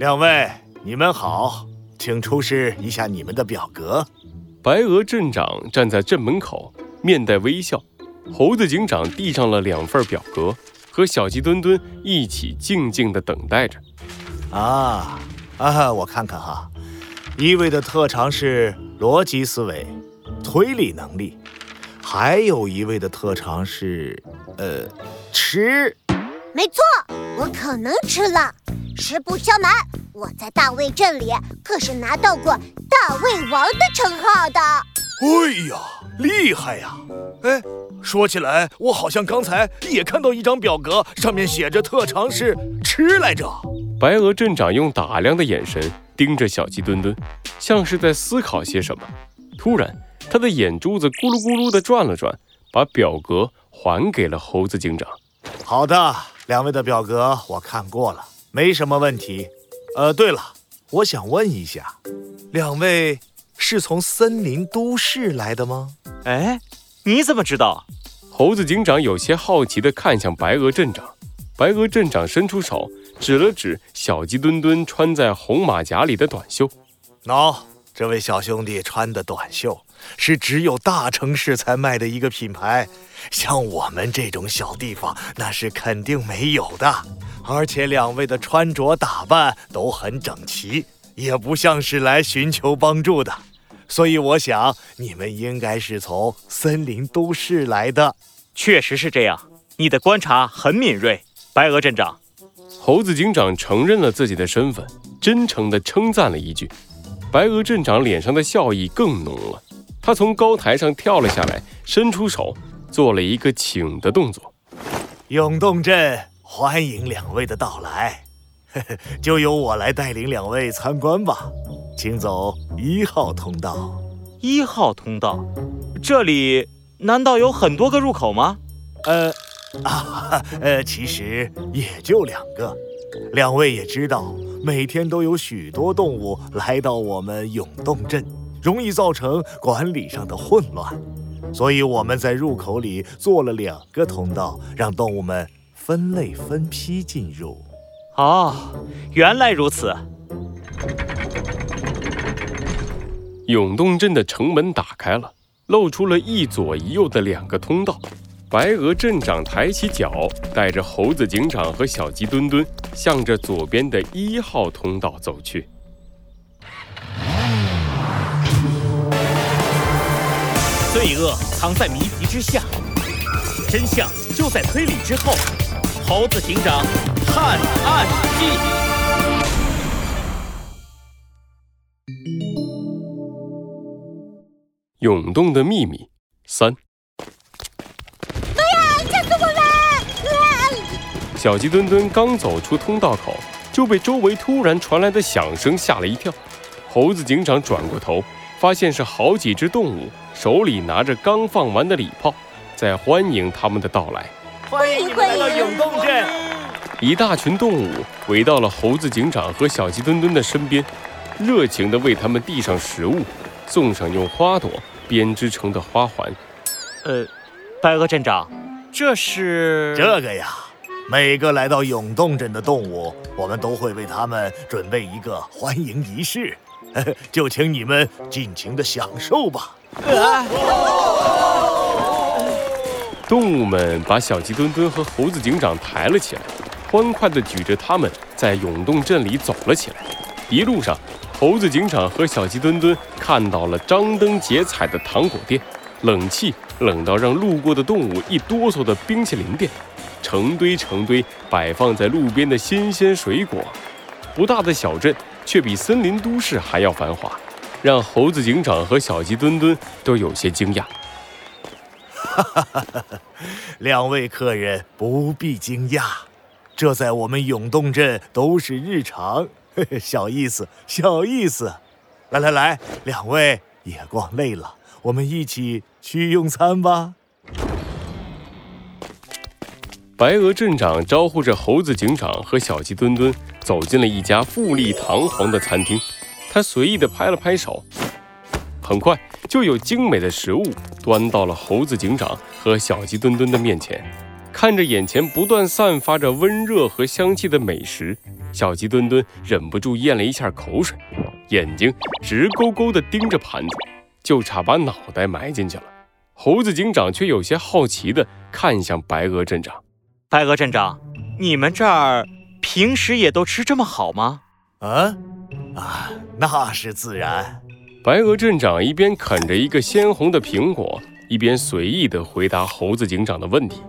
两位，你们好，请出示一下你们的表格。白鹅镇长站在镇门口，面带微笑。猴子警长递上了两份表格，和小鸡墩墩一起静静地等待着。啊啊，我看看哈，一位的特长是逻辑思维、推理能力，还有一位的特长是，呃，吃。没错，我可能吃了。实不相瞒，我在大卫镇里可是拿到过大胃王的称号的。哎呀，厉害呀！哎，说起来，我好像刚才也看到一张表格，上面写着特长是吃来着。白鹅镇长用打量的眼神盯着小鸡墩墩，像是在思考些什么。突然，他的眼珠子咕噜咕噜地转了转，把表格还给了猴子警长。好的，两位的表格我看过了。没什么问题，呃，对了，我想问一下，两位是从森林都市来的吗？哎，你怎么知道？猴子警长有些好奇地看向白鹅镇长。白鹅镇长伸出手指了指小鸡墩墩穿在红马甲里的短袖。喏，这位小兄弟穿的短袖是只有大城市才卖的一个品牌，像我们这种小地方那是肯定没有的。而且两位的穿着打扮都很整齐，也不像是来寻求帮助的，所以我想你们应该是从森林都市来的。确实是这样，你的观察很敏锐，白鹅镇长。猴子警长承认了自己的身份，真诚地称赞了一句。白鹅镇长脸上的笑意更浓了，他从高台上跳了下来，伸出手做了一个请的动作。永动镇。欢迎两位的到来，就由我来带领两位参观吧，请走一号通道。一号通道，这里难道有很多个入口吗？呃，啊，呃，其实也就两个。两位也知道，每天都有许多动物来到我们永动镇，容易造成管理上的混乱，所以我们在入口里做了两个通道，让动物们。分类分批进入。哦，原来如此。永动镇的城门打开了，露出了一左一右的两个通道。白鹅镇长抬起脚，带着猴子警长和小鸡墩墩，向着左边的一号通道走去。罪恶藏在谜题之下，真相就在推理之后。猴子警长探案记：涌动的秘密三。哎呀！吓死我了！小鸡墩墩刚走出通道口，就被周围突然传来的响声吓了一跳。猴子警长转过头，发现是好几只动物手里拿着刚放完的礼炮，在欢迎他们的到来。欢迎你们来到永动镇！一大群动物围到了猴子警长和小鸡墩墩的身边，热情地为他们递上食物，送上用花朵编织成的花环。呃，白鹅镇长，这是这个呀。每个来到永动镇的动物，我们都会为他们准备一个欢迎仪式，就请你们尽情的享受吧。动物们把小鸡墩墩和猴子警长抬了起来，欢快地举着他们在永动镇里走了起来。一路上，猴子警长和小鸡墩墩看到了张灯结彩的糖果店，冷气冷到让路过的动物一哆嗦的冰淇淋店，成堆成堆摆放在路边的新鲜水果。不大的小镇却比森林都市还要繁华，让猴子警长和小鸡墩墩都有些惊讶。哈哈哈哈！两位客人不必惊讶，这在我们永动镇都是日常，小意思，小意思。来来来，两位也逛累了，我们一起去用餐吧。白鹅镇长招呼着猴子警长和小鸡墩墩走进了一家富丽堂皇的餐厅，他随意的拍了拍手。很快就有精美的食物端到了猴子警长和小鸡墩墩的面前，看着眼前不断散发着温热和香气的美食，小鸡墩墩忍不住咽了一下口水，眼睛直勾勾地盯着盘子，就差把脑袋埋进去了。猴子警长却有些好奇地看向白鹅镇长：“白鹅镇长，你们这儿平时也都吃这么好吗？”“啊，啊，那是自然。”白鹅镇长一边啃着一个鲜红的苹果，一边随意地回答猴子警长的问题：“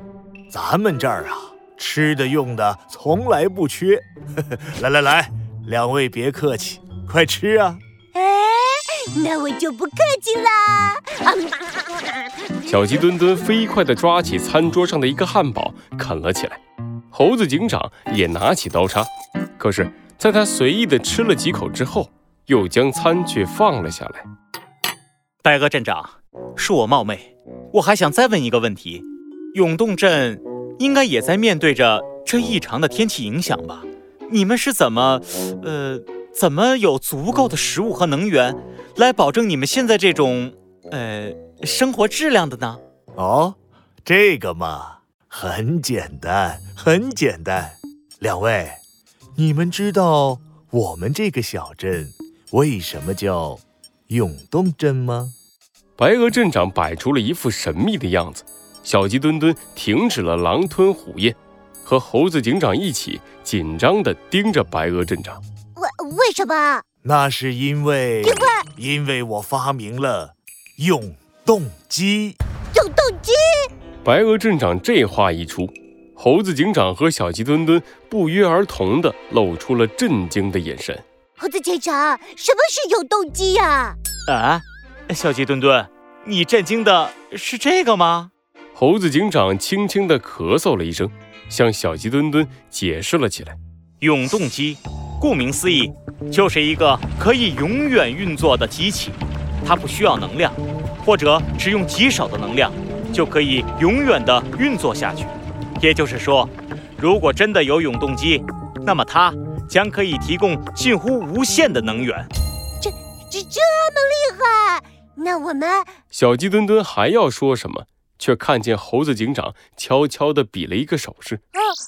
咱们这儿啊，吃的用的从来不缺。来来来，两位别客气，快吃啊！”哎，那我就不客气啦。小鸡墩墩飞快地抓起餐桌上的一个汉堡啃了起来，猴子警长也拿起刀叉，可是，在他随意地吃了几口之后。又将餐具放了下来。白鹅镇长，恕我冒昧，我还想再问一个问题：永动镇应该也在面对着这异常的天气影响吧？你们是怎么，呃，怎么有足够的食物和能源来保证你们现在这种，呃，生活质量的呢？哦，这个嘛，很简单，很简单。两位，你们知道我们这个小镇？为什么叫永动镇吗？白鹅镇长摆出了一副神秘的样子。小鸡墩墩停止了狼吞虎咽，和猴子警长一起紧张地盯着白鹅镇长。为为什么？那是因为因为因为我发明了永动机。永动机！白鹅镇长这话一出，猴子警长和小鸡墩墩不约而同地露出了震惊的眼神。猴子警长，什么是永动机呀？啊，小鸡墩墩，你震惊的是这个吗？猴子警长轻轻地咳嗽了一声，向小鸡墩墩解释了起来。永动机，顾名思义，就是一个可以永远运作的机器，它不需要能量，或者只用极少的能量，就可以永远的运作下去。也就是说，如果真的有永动机，那么它。将可以提供近乎无限的能源，这这这么厉害？那我们小鸡墩墩还要说什么，却看见猴子警长悄悄地比了一个手势。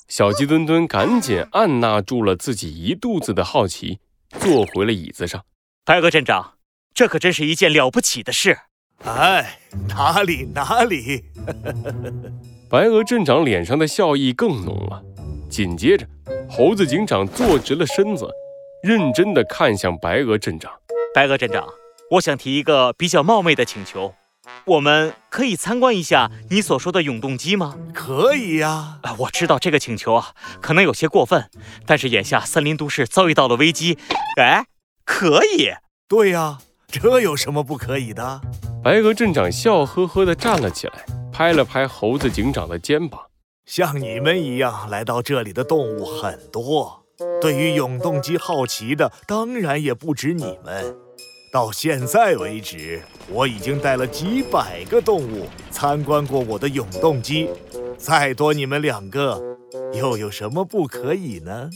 小鸡墩墩赶紧按捺住了自己一肚子的好奇，坐回了椅子上。白鹅镇长，这可真是一件了不起的事。哎，哪里哪里。白鹅镇长脸上的笑意更浓了。紧接着，猴子警长坐直了身子，认真地看向白鹅镇长。白鹅镇长，我想提一个比较冒昧的请求，我们可以参观一下你所说的永动机吗？可以呀。啊我知道这个请求啊，可能有些过分，但是眼下森林都市遭遇到了危机，哎，可以。对呀，这有什么不可以的？白鹅镇长笑呵呵地站了起来，拍了拍猴子警长的肩膀。像你们一样来到这里的动物很多，对于永动机好奇的当然也不止你们。到现在为止，我已经带了几百个动物参观过我的永动机，再多你们两个，又有什么不可以呢？